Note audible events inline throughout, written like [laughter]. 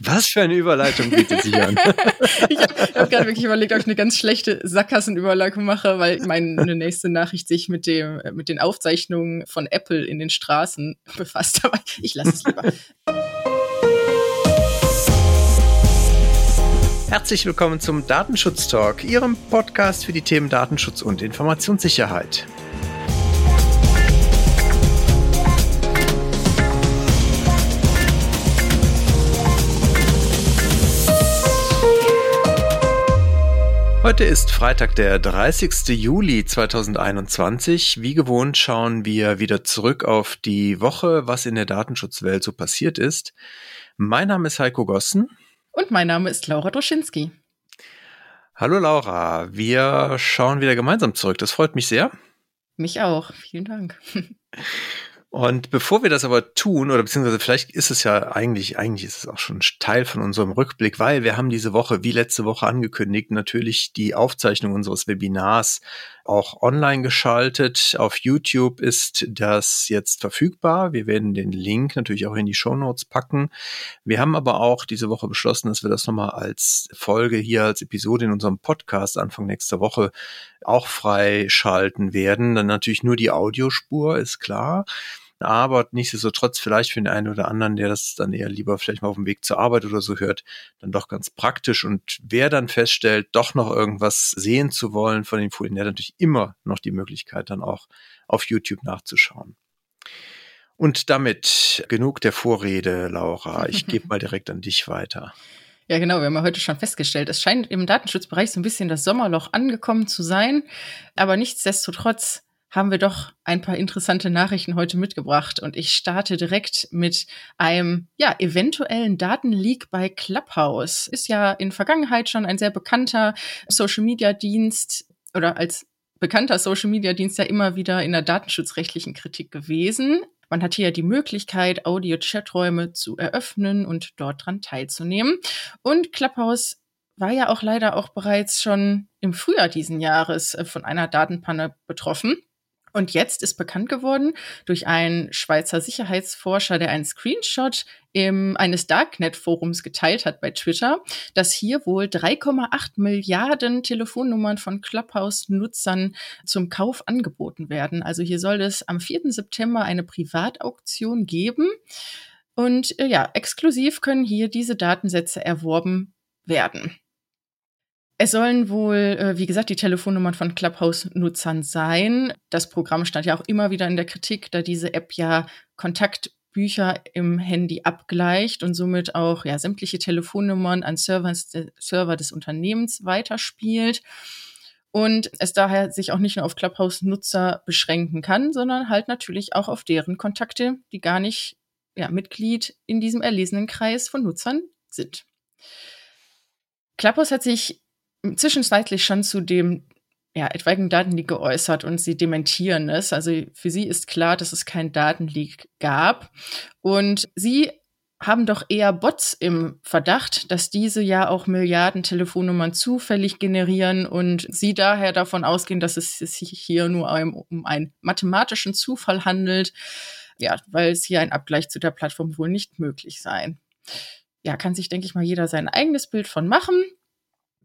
Was für eine Überleitung bietet sie an? [laughs] ich habe hab gerade wirklich überlegt, ob ich eine ganz schlechte Sackgassenüberleitung mache, weil meine nächste Nachricht sich mit dem mit den Aufzeichnungen von Apple in den Straßen [laughs] befasst. Aber ich lasse es lieber. Herzlich willkommen zum Datenschutz Talk, Ihrem Podcast für die Themen Datenschutz und Informationssicherheit. Heute ist Freitag, der 30. Juli 2021. Wie gewohnt schauen wir wieder zurück auf die Woche, was in der Datenschutzwelt so passiert ist. Mein Name ist Heiko Gossen. Und mein Name ist Laura Droschinski. Hallo Laura, wir schauen wieder gemeinsam zurück. Das freut mich sehr. Mich auch. Vielen Dank. [laughs] Und bevor wir das aber tun, oder beziehungsweise vielleicht ist es ja eigentlich, eigentlich ist es auch schon Teil von unserem Rückblick, weil wir haben diese Woche, wie letzte Woche angekündigt, natürlich die Aufzeichnung unseres Webinars auch online geschaltet. Auf YouTube ist das jetzt verfügbar. Wir werden den Link natürlich auch in die Show Notes packen. Wir haben aber auch diese Woche beschlossen, dass wir das nochmal als Folge hier, als Episode in unserem Podcast Anfang nächster Woche auch freischalten werden. Dann natürlich nur die Audiospur, ist klar aber nichtsdestotrotz vielleicht für den einen oder anderen, der das dann eher lieber vielleicht mal auf dem Weg zur Arbeit oder so hört, dann doch ganz praktisch. Und wer dann feststellt, doch noch irgendwas sehen zu wollen von den Folien, der hat natürlich immer noch die Möglichkeit, dann auch auf YouTube nachzuschauen. Und damit genug der Vorrede, Laura. Ich gebe mal direkt an dich weiter. [laughs] Ja, genau. Wir haben ja heute schon festgestellt, es scheint im Datenschutzbereich so ein bisschen das Sommerloch angekommen zu sein. Aber nichtsdestotrotz haben wir doch ein paar interessante Nachrichten heute mitgebracht. Und ich starte direkt mit einem, ja, eventuellen Datenleak bei Clubhouse. Ist ja in Vergangenheit schon ein sehr bekannter Social Media Dienst oder als bekannter Social Media Dienst ja immer wieder in der datenschutzrechtlichen Kritik gewesen. Man hat hier die Möglichkeit, Audio-Chaträume zu eröffnen und dort dran teilzunehmen. Und Clubhouse war ja auch leider auch bereits schon im Frühjahr diesen Jahres äh, von einer Datenpanne betroffen. Und jetzt ist bekannt geworden durch einen Schweizer Sicherheitsforscher, der einen Screenshot im, eines Darknet-Forums geteilt hat bei Twitter, dass hier wohl 3,8 Milliarden Telefonnummern von Clubhouse-Nutzern zum Kauf angeboten werden. Also hier soll es am 4. September eine Privatauktion geben. Und äh, ja, exklusiv können hier diese Datensätze erworben werden. Es sollen wohl, äh, wie gesagt, die Telefonnummern von Clubhouse-Nutzern sein. Das Programm stand ja auch immer wieder in der Kritik, da diese App ja Kontaktbücher im Handy abgleicht und somit auch ja, sämtliche Telefonnummern an Servers, Server des Unternehmens weiterspielt. Und es daher sich auch nicht nur auf Clubhouse-Nutzer beschränken kann, sondern halt natürlich auch auf deren Kontakte, die gar nicht ja, Mitglied in diesem erlesenen Kreis von Nutzern sind. Clubhouse hat sich zwischenzeitlich schon zu dem ja, etwaigen Datenleak geäußert und sie dementieren es. Also für sie ist klar, dass es keinen Datenleak gab. Und sie haben doch eher Bots im Verdacht, dass diese ja auch Milliarden Telefonnummern zufällig generieren und sie daher davon ausgehen, dass es sich hier nur um einen mathematischen Zufall handelt. Ja, weil es hier ein Abgleich zu der Plattform wohl nicht möglich sei. Ja, kann sich, denke ich mal, jeder sein eigenes Bild von machen.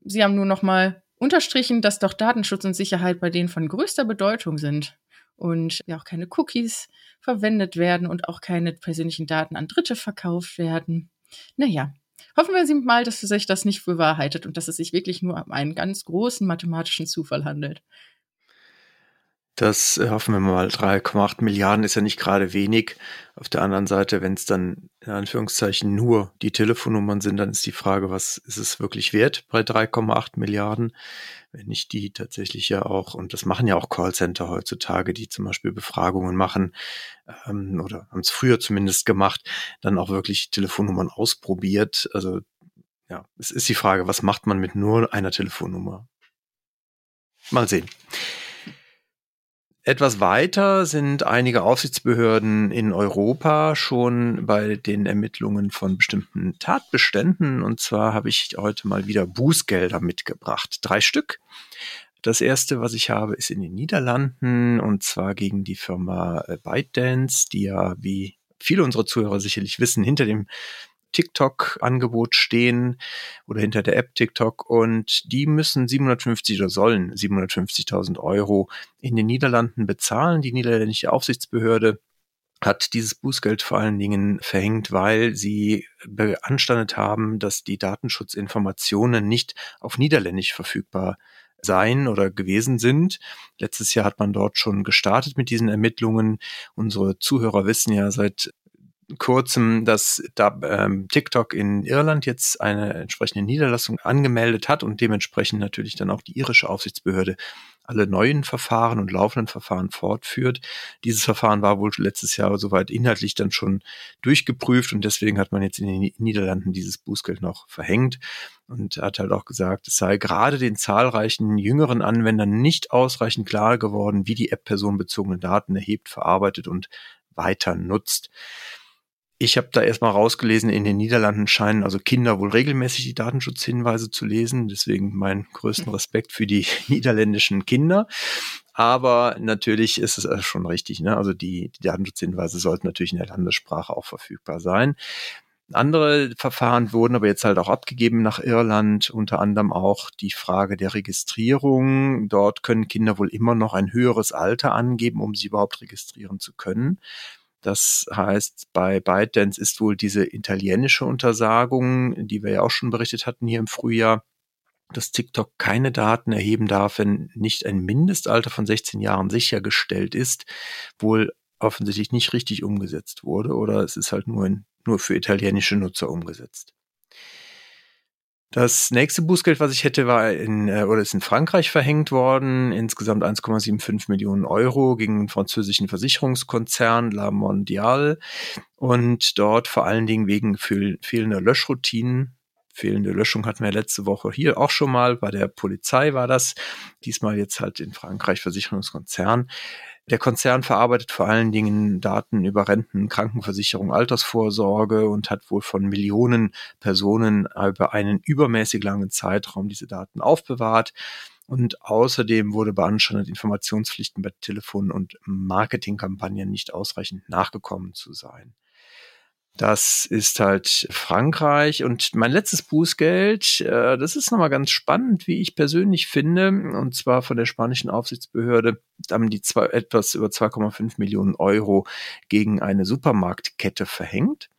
Sie haben nur noch mal unterstrichen, dass doch Datenschutz und Sicherheit bei denen von größter Bedeutung sind und ja auch keine Cookies verwendet werden und auch keine persönlichen Daten an Dritte verkauft werden. Naja, hoffen wir mal, dass sich das nicht bewahrheitet und dass es sich wirklich nur um einen ganz großen mathematischen Zufall handelt. Das äh, hoffen wir mal. 3,8 Milliarden ist ja nicht gerade wenig. Auf der anderen Seite, wenn es dann in Anführungszeichen nur die Telefonnummern sind, dann ist die Frage, was ist es wirklich wert bei 3,8 Milliarden? Wenn nicht die tatsächlich ja auch, und das machen ja auch Callcenter heutzutage, die zum Beispiel Befragungen machen ähm, oder haben es früher zumindest gemacht, dann auch wirklich Telefonnummern ausprobiert. Also ja, es ist die Frage, was macht man mit nur einer Telefonnummer? Mal sehen. Etwas weiter sind einige Aufsichtsbehörden in Europa schon bei den Ermittlungen von bestimmten Tatbeständen. Und zwar habe ich heute mal wieder Bußgelder mitgebracht. Drei Stück. Das erste, was ich habe, ist in den Niederlanden und zwar gegen die Firma ByteDance, die ja, wie viele unserer Zuhörer sicherlich wissen, hinter dem TikTok-Angebot stehen oder hinter der App TikTok und die müssen 750 oder sollen 750.000 Euro in den Niederlanden bezahlen. Die niederländische Aufsichtsbehörde hat dieses Bußgeld vor allen Dingen verhängt, weil sie beanstandet haben, dass die Datenschutzinformationen nicht auf Niederländisch verfügbar sein oder gewesen sind. Letztes Jahr hat man dort schon gestartet mit diesen Ermittlungen. Unsere Zuhörer wissen ja seit kurzem, dass da ähm, TikTok in Irland jetzt eine entsprechende Niederlassung angemeldet hat und dementsprechend natürlich dann auch die irische Aufsichtsbehörde alle neuen Verfahren und laufenden Verfahren fortführt. Dieses Verfahren war wohl letztes Jahr soweit inhaltlich dann schon durchgeprüft und deswegen hat man jetzt in den Niederlanden dieses Bußgeld noch verhängt und hat halt auch gesagt, es sei gerade den zahlreichen jüngeren Anwendern nicht ausreichend klar geworden, wie die App personenbezogene Daten erhebt, verarbeitet und weiter nutzt. Ich habe da erstmal rausgelesen, in den Niederlanden scheinen also Kinder wohl regelmäßig die Datenschutzhinweise zu lesen. Deswegen meinen größten Respekt für die [laughs] niederländischen Kinder. Aber natürlich ist es schon richtig. Ne? Also die, die Datenschutzhinweise sollten natürlich in der Landessprache auch verfügbar sein. Andere Verfahren wurden aber jetzt halt auch abgegeben nach Irland, unter anderem auch die Frage der Registrierung. Dort können Kinder wohl immer noch ein höheres Alter angeben, um sie überhaupt registrieren zu können. Das heißt, bei ByteDance ist wohl diese italienische Untersagung, die wir ja auch schon berichtet hatten hier im Frühjahr, dass TikTok keine Daten erheben darf, wenn nicht ein Mindestalter von 16 Jahren sichergestellt ist, wohl offensichtlich nicht richtig umgesetzt wurde oder es ist halt nur, in, nur für italienische Nutzer umgesetzt. Das nächste Bußgeld, was ich hätte, war in äh, oder ist in Frankreich verhängt worden. Insgesamt 1,75 Millionen Euro gegen den französischen Versicherungskonzern La Mondiale und dort vor allen Dingen wegen fehlender Löschroutinen. Fehlende Löschung hatten wir letzte Woche hier auch schon mal. Bei der Polizei war das. Diesmal jetzt halt in Frankreich Versicherungskonzern. Der Konzern verarbeitet vor allen Dingen Daten über Renten, Krankenversicherung, Altersvorsorge und hat wohl von Millionen Personen über einen übermäßig langen Zeitraum diese Daten aufbewahrt. Und außerdem wurde beanstandet, Informationspflichten bei Telefon- und Marketingkampagnen nicht ausreichend nachgekommen zu sein. Das ist halt Frankreich. Und mein letztes Bußgeld, äh, das ist nochmal ganz spannend, wie ich persönlich finde. Und zwar von der spanischen Aufsichtsbehörde haben die zwei, etwas über 2,5 Millionen Euro gegen eine Supermarktkette verhängt.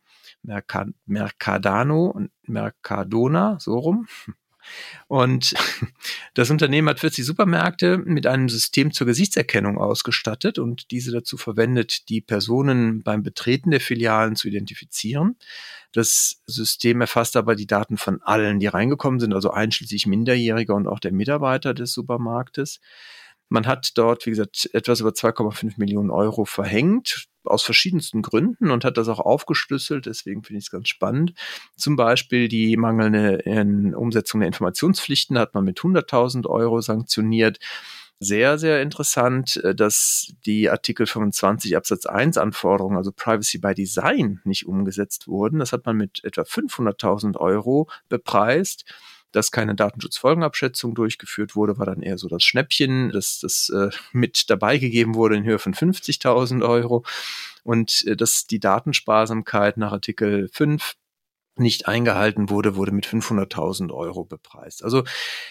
Mercadano Mercadona, so rum. Und das Unternehmen hat 40 Supermärkte mit einem System zur Gesichtserkennung ausgestattet und diese dazu verwendet, die Personen beim Betreten der Filialen zu identifizieren. Das System erfasst aber die Daten von allen, die reingekommen sind, also einschließlich Minderjähriger und auch der Mitarbeiter des Supermarktes. Man hat dort, wie gesagt, etwas über 2,5 Millionen Euro verhängt, aus verschiedensten Gründen und hat das auch aufgeschlüsselt. Deswegen finde ich es ganz spannend. Zum Beispiel die mangelnde Umsetzung der Informationspflichten hat man mit 100.000 Euro sanktioniert. Sehr, sehr interessant, äh, dass die Artikel 25 Absatz 1 Anforderungen, also Privacy by Design, nicht umgesetzt wurden. Das hat man mit etwa 500.000 Euro bepreist dass keine Datenschutzfolgenabschätzung durchgeführt wurde, war dann eher so das Schnäppchen, dass das äh, [laughs] mit dabei gegeben wurde in Höhe von 50.000 Euro. Und äh, dass die Datensparsamkeit nach Artikel 5 nicht eingehalten wurde, wurde mit 500.000 Euro bepreist. Also,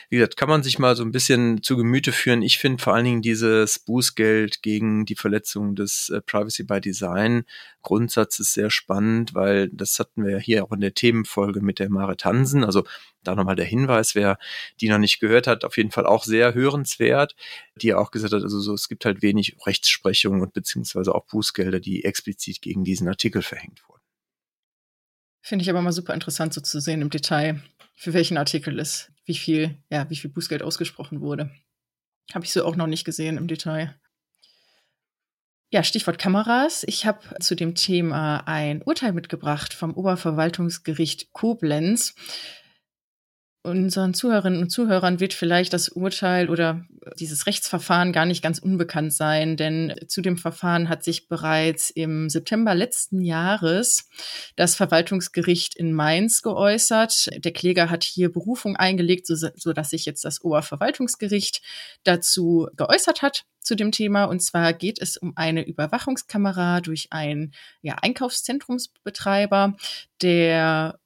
wie gesagt, kann man sich mal so ein bisschen zu Gemüte führen. Ich finde vor allen Dingen dieses Bußgeld gegen die Verletzung des äh, Privacy by Design Grundsatzes sehr spannend, weil das hatten wir ja hier auch in der Themenfolge mit der Marit Hansen. Also da nochmal der Hinweis, wer die noch nicht gehört hat, auf jeden Fall auch sehr hörenswert, die auch gesagt hat, also so, es gibt halt wenig Rechtsprechung und beziehungsweise auch Bußgelder, die explizit gegen diesen Artikel verhängt wurden. Finde ich aber mal super interessant so zu sehen im Detail, für welchen Artikel es, wie viel, ja, wie viel Bußgeld ausgesprochen wurde. Habe ich so auch noch nicht gesehen im Detail. Ja, Stichwort Kameras. Ich habe zu dem Thema ein Urteil mitgebracht vom Oberverwaltungsgericht Koblenz. Unseren Zuhörerinnen und Zuhörern wird vielleicht das Urteil oder dieses Rechtsverfahren gar nicht ganz unbekannt sein, denn zu dem Verfahren hat sich bereits im September letzten Jahres das Verwaltungsgericht in Mainz geäußert. Der Kläger hat hier Berufung eingelegt, so, dass sich jetzt das Oberverwaltungsgericht dazu geäußert hat zu dem Thema. Und zwar geht es um eine Überwachungskamera durch einen ja, Einkaufszentrumsbetreiber, der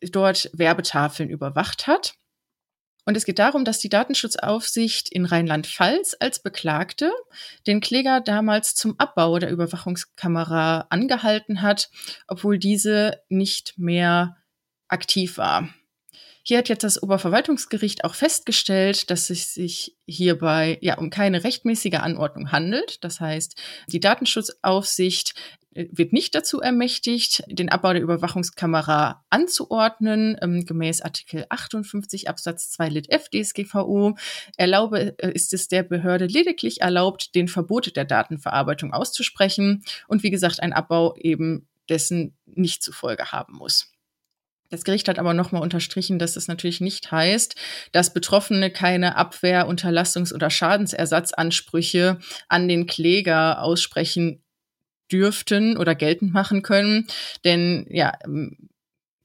dort Werbetafeln überwacht hat. Und es geht darum, dass die Datenschutzaufsicht in Rheinland-Pfalz als Beklagte den Kläger damals zum Abbau der Überwachungskamera angehalten hat, obwohl diese nicht mehr aktiv war. Hier hat jetzt das Oberverwaltungsgericht auch festgestellt, dass es sich hierbei ja um keine rechtmäßige Anordnung handelt. Das heißt, die Datenschutzaufsicht wird nicht dazu ermächtigt, den Abbau der Überwachungskamera anzuordnen. Ähm, gemäß Artikel 58 Absatz 2 Lit F DSGVO erlaube, äh, ist es der Behörde lediglich erlaubt, den Verbot der Datenverarbeitung auszusprechen und wie gesagt ein Abbau eben dessen nicht zufolge haben muss. Das Gericht hat aber nochmal unterstrichen, dass es natürlich nicht heißt, dass Betroffene keine Abwehr-, Unterlassungs- oder Schadensersatzansprüche an den Kläger aussprechen dürften oder geltend machen können. Denn ja, ähm,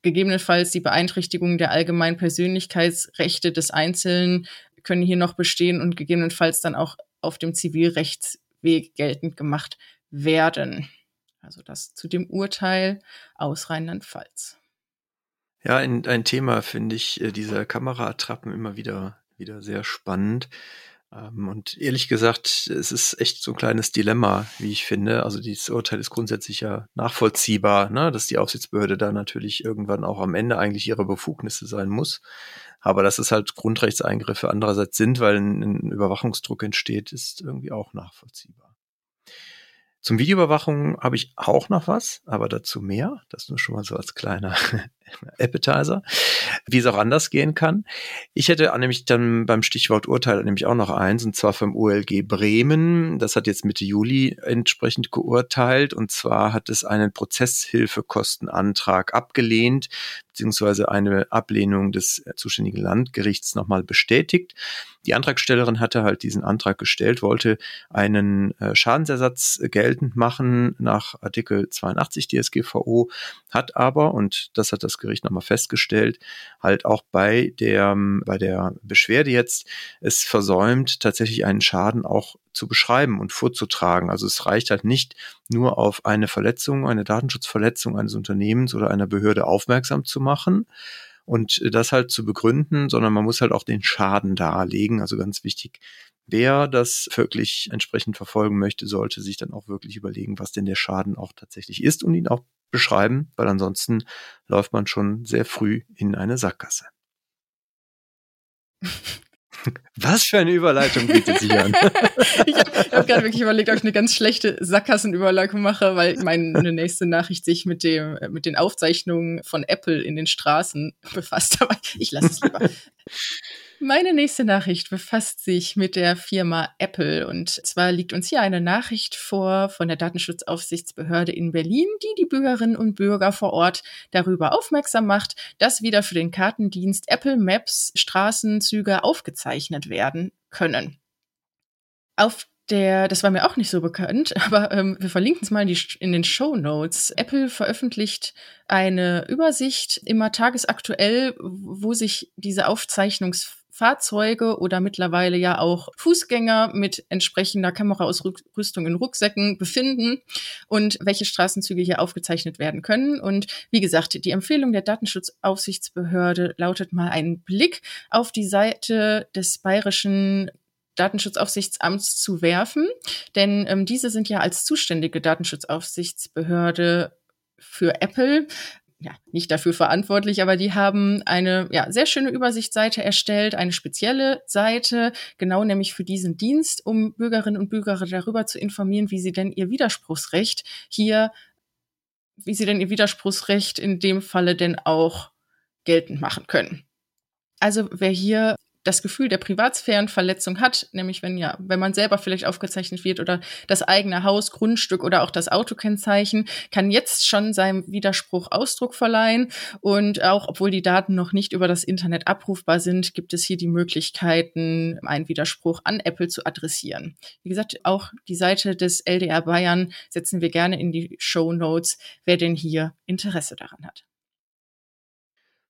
gegebenenfalls die Beeinträchtigung der allgemeinen Persönlichkeitsrechte des Einzelnen können hier noch bestehen und gegebenenfalls dann auch auf dem Zivilrechtsweg geltend gemacht werden. Also das zu dem Urteil aus Rheinland-Pfalz. Ja, ein, ein Thema finde ich äh, dieser Kameraattrappen immer wieder, wieder sehr spannend. Ähm, und ehrlich gesagt, es ist echt so ein kleines Dilemma, wie ich finde. Also dieses Urteil ist grundsätzlich ja nachvollziehbar, ne? dass die Aufsichtsbehörde da natürlich irgendwann auch am Ende eigentlich ihre Befugnisse sein muss. Aber dass es halt Grundrechtseingriffe andererseits sind, weil ein, ein Überwachungsdruck entsteht, ist irgendwie auch nachvollziehbar. Zum Videoüberwachung habe ich auch noch was, aber dazu mehr. Das nur schon mal so als kleiner [laughs] Appetizer, wie es auch anders gehen kann. Ich hätte nämlich dann beim Stichwort Urteil nämlich auch noch eins, und zwar vom OLG Bremen. Das hat jetzt Mitte Juli entsprechend geurteilt, und zwar hat es einen Prozesshilfekostenantrag abgelehnt, beziehungsweise eine Ablehnung des zuständigen Landgerichts nochmal bestätigt. Die Antragstellerin hatte halt diesen Antrag gestellt, wollte einen äh, Schadensersatz geltend machen nach Artikel 82 DSGVO, hat aber, und das hat das Gericht nochmal festgestellt, halt auch bei der, bei der Beschwerde jetzt es versäumt, tatsächlich einen Schaden auch zu beschreiben und vorzutragen. Also es reicht halt nicht nur auf eine Verletzung, eine Datenschutzverletzung eines Unternehmens oder einer Behörde aufmerksam zu machen und das halt zu begründen, sondern man muss halt auch den Schaden darlegen. Also ganz wichtig, wer das wirklich entsprechend verfolgen möchte, sollte sich dann auch wirklich überlegen, was denn der Schaden auch tatsächlich ist und ihn auch beschreiben, weil ansonsten läuft man schon sehr früh in eine Sackgasse. [laughs] Was für eine Überleitung bietet sich an? [laughs] ich habe hab gerade wirklich überlegt, ob ich eine ganz schlechte Sackgassenüberleitung mache, weil meine nächste Nachricht sich mit dem mit den Aufzeichnungen von Apple in den Straßen befasst. Aber ich lasse es lieber. Meine nächste Nachricht befasst sich mit der Firma Apple. Und zwar liegt uns hier eine Nachricht vor von der Datenschutzaufsichtsbehörde in Berlin, die die Bürgerinnen und Bürger vor Ort darüber aufmerksam macht, dass wieder für den Kartendienst Apple Maps Straßenzüge aufgezeichnet werden können. Auf der, das war mir auch nicht so bekannt, [laughs] aber ähm, wir verlinken es mal in, die, in den Show Notes. Apple veröffentlicht eine Übersicht immer tagesaktuell, wo sich diese Aufzeichnungs Fahrzeuge oder mittlerweile ja auch Fußgänger mit entsprechender Kameraausrüstung in Rucksäcken befinden und welche Straßenzüge hier aufgezeichnet werden können. Und wie gesagt, die Empfehlung der Datenschutzaufsichtsbehörde lautet mal einen Blick auf die Seite des bayerischen Datenschutzaufsichtsamts zu werfen, denn ähm, diese sind ja als zuständige Datenschutzaufsichtsbehörde für Apple ja, nicht dafür verantwortlich, aber die haben eine ja, sehr schöne Übersichtsseite erstellt, eine spezielle Seite, genau nämlich für diesen Dienst, um Bürgerinnen und Bürger darüber zu informieren, wie sie denn ihr Widerspruchsrecht hier, wie sie denn ihr Widerspruchsrecht in dem Falle denn auch geltend machen können. Also wer hier das Gefühl der Privatsphärenverletzung hat, nämlich wenn ja, wenn man selber vielleicht aufgezeichnet wird oder das eigene Haus, Grundstück oder auch das Autokennzeichen, kann jetzt schon seinem Widerspruch Ausdruck verleihen. Und auch obwohl die Daten noch nicht über das Internet abrufbar sind, gibt es hier die Möglichkeiten, einen Widerspruch an Apple zu adressieren. Wie gesagt, auch die Seite des LDR Bayern setzen wir gerne in die Show Notes, wer denn hier Interesse daran hat.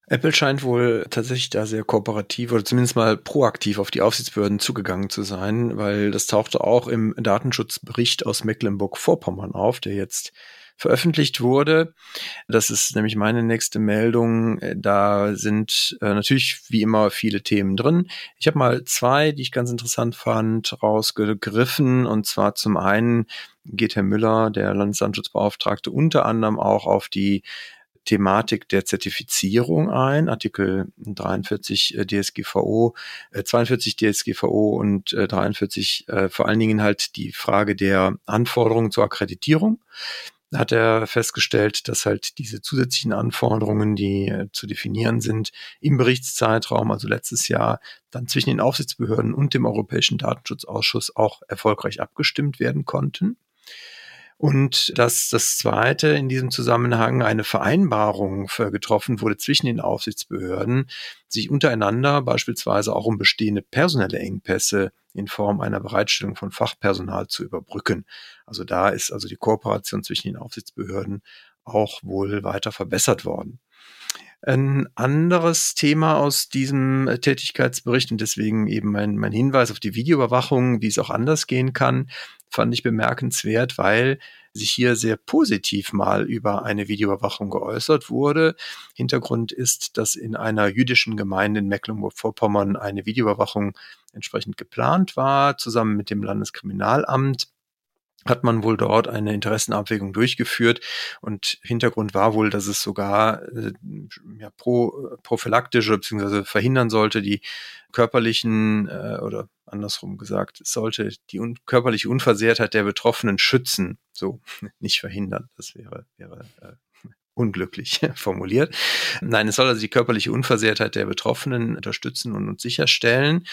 Apple scheint wohl tatsächlich da sehr kooperativ oder zumindest mal proaktiv auf die Aufsichtsbehörden zugegangen zu sein, weil das tauchte auch im Datenschutzbericht aus Mecklenburg-Vorpommern auf, der jetzt veröffentlicht wurde. Das ist nämlich meine nächste Meldung. Da sind äh, natürlich wie immer viele Themen drin. Ich habe mal zwei, die ich ganz interessant fand, rausgegriffen. Und zwar zum einen geht Herr Müller, der Landesdatenschutzbeauftragte, unter anderem auch auf die Thematik der Zertifizierung ein, Artikel 43 äh, DSGVO, äh, 42 DSGVO und äh, 43 äh, vor allen Dingen halt die Frage der Anforderungen zur Akkreditierung. Da hat er festgestellt, dass halt diese zusätzlichen Anforderungen, die äh, zu definieren sind, im Berichtszeitraum, also letztes Jahr, dann zwischen den Aufsichtsbehörden und dem Europäischen Datenschutzausschuss auch erfolgreich abgestimmt werden konnten. Und dass das zweite in diesem Zusammenhang eine Vereinbarung getroffen wurde zwischen den Aufsichtsbehörden, sich untereinander beispielsweise auch um bestehende personelle Engpässe in Form einer Bereitstellung von Fachpersonal zu überbrücken. Also da ist also die Kooperation zwischen den Aufsichtsbehörden auch wohl weiter verbessert worden. Ein anderes Thema aus diesem Tätigkeitsbericht und deswegen eben mein, mein Hinweis auf die Videoüberwachung, wie es auch anders gehen kann, fand ich bemerkenswert, weil sich hier sehr positiv mal über eine Videoüberwachung geäußert wurde. Hintergrund ist, dass in einer jüdischen Gemeinde in Mecklenburg-Vorpommern eine Videoüberwachung entsprechend geplant war, zusammen mit dem Landeskriminalamt hat man wohl dort eine Interessenabwägung durchgeführt und Hintergrund war wohl, dass es sogar äh, ja, pro, prophylaktische bzw. verhindern sollte, die körperlichen äh, oder andersrum gesagt, es sollte die un körperliche Unversehrtheit der Betroffenen schützen, so [laughs] nicht verhindern. Das wäre, wäre äh, [laughs] unglücklich [laughs] formuliert. Nein, es soll also die körperliche Unversehrtheit der Betroffenen unterstützen und, und sicherstellen.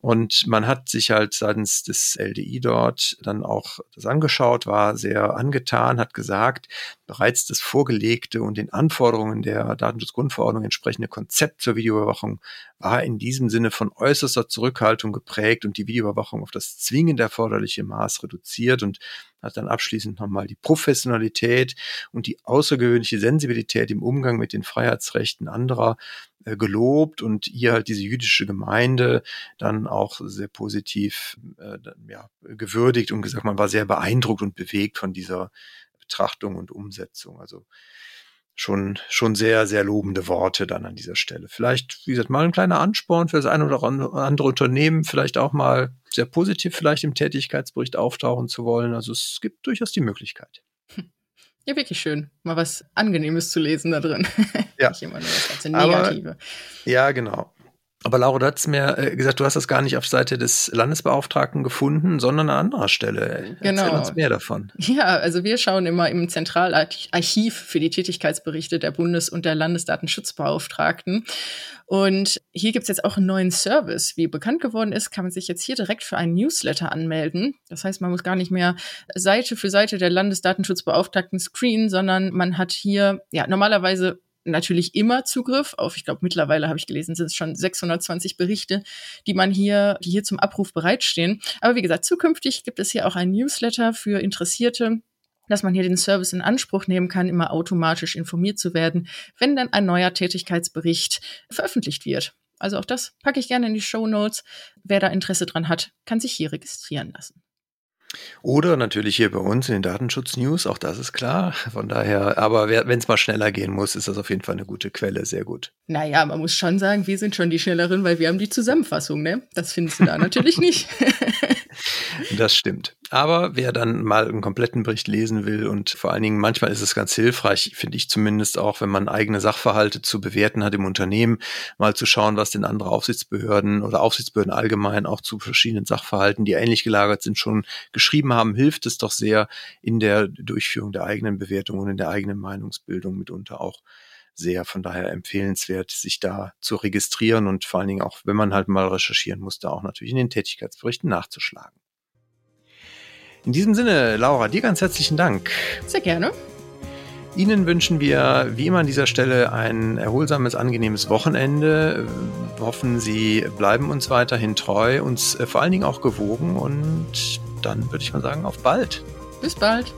Und man hat sich halt seitens des LDI dort dann auch das angeschaut, war sehr angetan, hat gesagt, bereits das vorgelegte und den Anforderungen der Datenschutzgrundverordnung entsprechende Konzept zur Videoüberwachung war in diesem Sinne von äußerster Zurückhaltung geprägt und die Videoüberwachung auf das zwingend erforderliche Maß reduziert. Und hat dann abschließend nochmal die Professionalität und die außergewöhnliche Sensibilität im Umgang mit den Freiheitsrechten anderer äh, gelobt und ihr halt diese jüdische Gemeinde dann auch sehr positiv äh, ja, gewürdigt und gesagt, man war sehr beeindruckt und bewegt von dieser Betrachtung und Umsetzung. Also schon, schon sehr, sehr lobende Worte dann an dieser Stelle. Vielleicht, wie gesagt, mal ein kleiner Ansporn für das eine oder andere Unternehmen, vielleicht auch mal sehr positiv vielleicht im Tätigkeitsbericht auftauchen zu wollen. Also es gibt durchaus die Möglichkeit. Ja, wirklich schön. Mal was Angenehmes zu lesen da drin. Ja. [laughs] Nicht immer nur das ganze Negative. Aber, ja, genau. Aber Laura, du hast mir äh, gesagt, du hast das gar nicht auf Seite des Landesbeauftragten gefunden, sondern an anderer Stelle. Genau. Erzähl uns mehr davon. Ja, also wir schauen immer im Zentralarchiv für die Tätigkeitsberichte der Bundes- und der Landesdatenschutzbeauftragten. Und hier gibt's jetzt auch einen neuen Service. Wie bekannt geworden ist, kann man sich jetzt hier direkt für einen Newsletter anmelden. Das heißt, man muss gar nicht mehr Seite für Seite der Landesdatenschutzbeauftragten screenen, sondern man hat hier, ja, normalerweise natürlich immer Zugriff auf, ich glaube mittlerweile habe ich gelesen, sind es schon 620 Berichte, die man hier, die hier zum Abruf bereitstehen. Aber wie gesagt, zukünftig gibt es hier auch ein Newsletter für Interessierte, dass man hier den Service in Anspruch nehmen kann, immer automatisch informiert zu werden, wenn dann ein neuer Tätigkeitsbericht veröffentlicht wird. Also auch das packe ich gerne in die Show Notes. Wer da Interesse dran hat, kann sich hier registrieren lassen. Oder natürlich hier bei uns in den Datenschutz-News, auch das ist klar. Von daher, aber wenn es mal schneller gehen muss, ist das auf jeden Fall eine gute Quelle, sehr gut. Naja, man muss schon sagen, wir sind schon die Schnelleren, weil wir haben die Zusammenfassung, ne? Das findest du da natürlich nicht. [laughs] das stimmt. Aber wer dann mal einen kompletten Bericht lesen will und vor allen Dingen manchmal ist es ganz hilfreich, finde ich zumindest auch, wenn man eigene Sachverhalte zu bewerten hat im Unternehmen, mal zu schauen, was denn andere Aufsichtsbehörden oder Aufsichtsbehörden allgemein auch zu verschiedenen Sachverhalten, die ähnlich gelagert sind, schon geschrieben haben, hilft es doch sehr in der Durchführung der eigenen Bewertung und in der eigenen Meinungsbildung mitunter auch sehr. Von daher empfehlenswert, sich da zu registrieren und vor allen Dingen auch, wenn man halt mal recherchieren muss, da auch natürlich in den Tätigkeitsberichten nachzuschlagen. In diesem Sinne, Laura, dir ganz herzlichen Dank. Sehr gerne. Ihnen wünschen wir wie immer an dieser Stelle ein erholsames, angenehmes Wochenende. Wir hoffen, Sie bleiben uns weiterhin treu, uns äh, vor allen Dingen auch gewogen und dann würde ich mal sagen, auf bald. Bis bald.